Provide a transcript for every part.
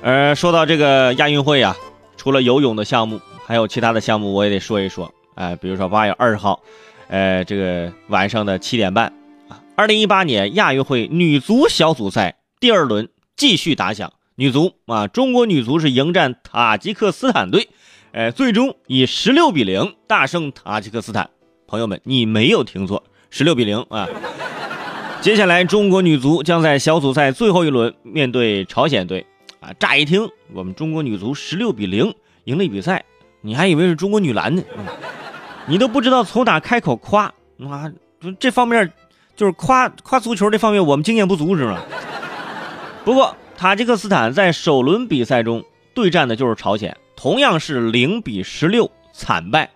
呃，说到这个亚运会啊，除了游泳的项目，还有其他的项目，我也得说一说。哎，比如说八月二十号，呃，这个晚上的七点半啊，二零一八年亚运会女足小组赛第二轮继续打响。女足啊，中国女足是迎战塔吉克斯坦队，呃，最终以十六比零大胜塔吉克斯坦。朋友们，你没有听错，十六比零啊！接下来，中国女足将在小组赛最后一轮面对朝鲜队。啊，乍一听我们中国女足十六比零赢了比赛，你还以为是中国女篮呢，你都不知道从哪开口夸啊！这方面就是夸夸足球这方面，我们经验不足，是吗？不过塔吉克斯坦在首轮比赛中对战的就是朝鲜，同样是零比十六惨败。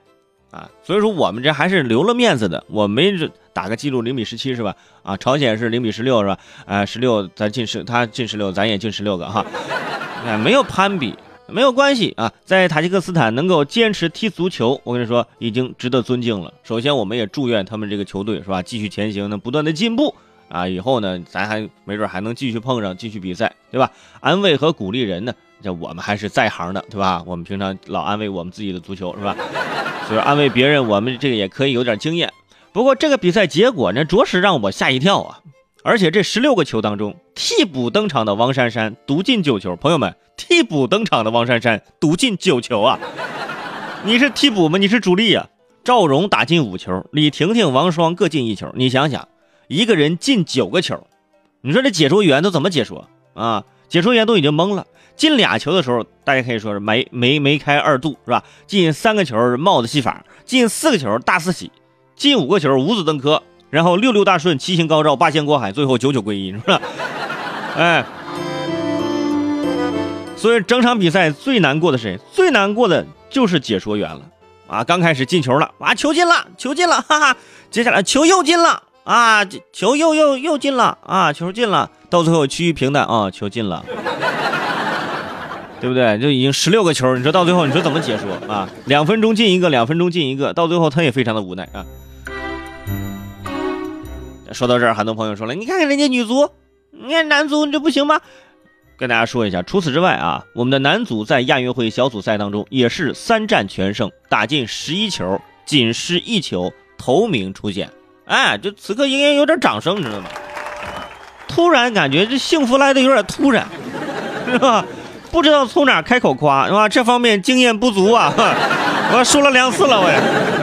啊，所以说我们这还是留了面子的，我没这打个记录零比十七是吧？啊，朝鲜是零比十六是吧？啊，十六咱进十，他进十六，咱也进十六个哈，哎，没有攀比，没有关系啊。在塔吉克斯坦能够坚持踢足球，我跟你说已经值得尊敬了。首先，我们也祝愿他们这个球队是吧，继续前行，能不断的进步啊。以后呢，咱还没准还能继续碰上，继续比赛，对吧？安慰和鼓励人呢，这我们还是在行的，对吧？我们平常老安慰我们自己的足球是吧？就是安慰别人，我们这个也可以有点经验。不过这个比赛结果呢，着实让我吓一跳啊！而且这十六个球当中，替补登场的王珊珊独进九球。朋友们，替补登场的王珊珊独进九球啊！你是替补吗？你是主力啊！赵荣打进五球，李婷婷、王双各进一球。你想想，一个人进九个球，你说这解说员都怎么解说啊？解说员都已经懵了。进俩球的时候，大家可以说是梅梅梅开二度，是吧？进三个球帽子戏法，进四个球大四喜，进五个球五子登科，然后六六大顺，七星高照，八仙过海，最后九九归一，是吧？哎，所以整场比赛最难过的是谁？最难过的就是解说员了啊！刚开始进球了，啊，球进了，球进了，哈哈！接下来球又进了，啊，球又又又进了，啊，球进了，到最后趋于平淡啊，球进了。对不对？就已经十六个球，你说到最后，你说怎么解说啊？两分钟进一个，两分钟进一个，到最后他也非常的无奈啊。说到这儿，很多朋友说了，你看看人家女足，你看男足，你这不行吗？跟大家说一下，除此之外啊，我们的男足在亚运会小组赛当中也是三战全胜，打进十一球，仅失一球，头名出现。哎，就此刻应该有点掌声，你知道吗？突然感觉这幸福来的有点突然，是吧？不知道从哪开口夸是吧？这方面经验不足啊，我输了两次了我也。